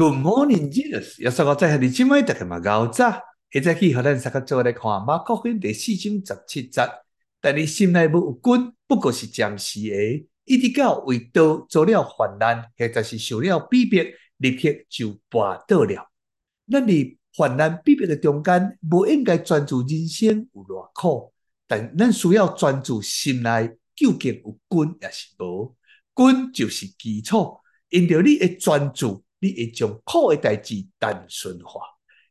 Good morning, Jesus！要说到在下你今晚大家嘛熬早，现在去和咱三个做来看马可福音第四章十七节。但你心内无有根，不过是暂时的，一直到为道做了患难，或者是受了逼迫，立刻就跋倒了。那你患难逼迫的中间，无应该专注人生有偌苦，但咱需要专注心内究竟有根也是无。根就是基础，因着你的专注。你会将苦的代志单纯化。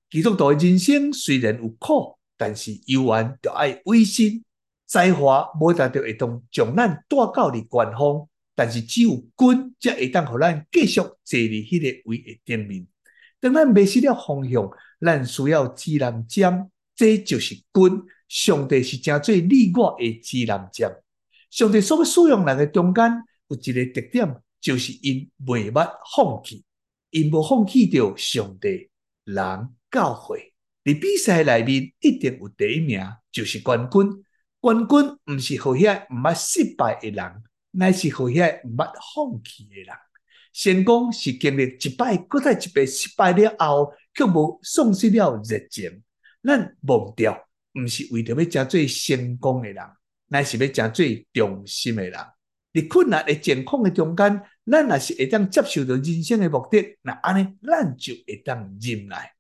基督徒的人生虽然有苦，但是犹原着爱委身。才华无达到会当将咱带到你远方，但是只有根才会当互咱继续坐伫迄个位的顶面。当咱迷失了方向，咱需要指南针，这就是根。上帝是正最利我的指南针。上帝所要使用人的中间有一个特点，就是因未捌放弃。因无放弃着上帝、人、教会，伫比赛内面一定有第一名，就是冠军。冠军毋是互遐毋捌失败的人，乃是互遐毋捌放弃的人。成功是经历一摆，搁再一摆失败了后，却无丧失了热情。咱忘掉，毋是为着要成做成功的人，乃是要成做忠心的人。伫困难的情况的中间。咱若是会当接受到人生的目的，那安尼咱就会当忍耐，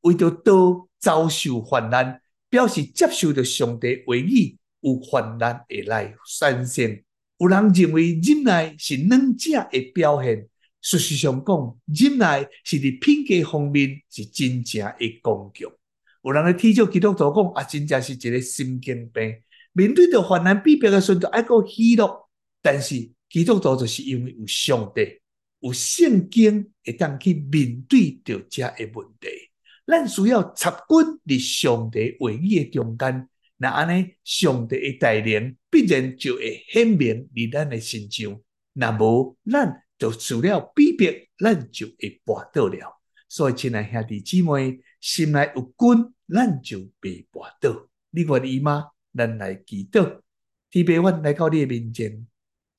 为着道遭受患难，表示接受到上帝话语，有患难会来产生。有人认为忍耐是软者的表现，事实上讲，忍耐是伫品格方面是真正的刚强。有人来提出基督徒讲，啊，真正是一个心经病，面对着患难逼迫的时候，爱个喜乐，但是。基督徒就是因为有上帝，有圣经会当去面对着这个问题。咱需要插根伫上帝话语嘅中间，那安尼上帝嘅带领必然就会显明伫咱嘅身上。那无咱就除了逼迫，咱就会跋倒了。所以亲爱兄弟姊妹，心内有根，咱就袂跋倒。你愿意吗？咱来祈祷，天父，阮来到你嘅面前。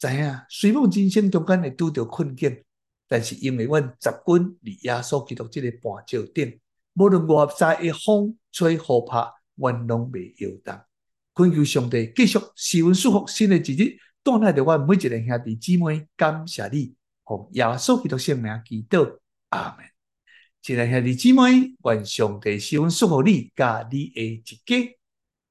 知影，虽无人生中间会拄着困境，但是因为阮习惯伫耶稣基督这个磐石顶，无论外在的风吹雨打，阮拢未摇动。恳求上帝继续赐阮祝福新的一日，带领着阮每一个兄弟姊妹，感谢你，奉耶稣基督圣名祈祷，阿门。亲爱兄弟姊妹，愿上帝赐阮祝福你，甲你的一家。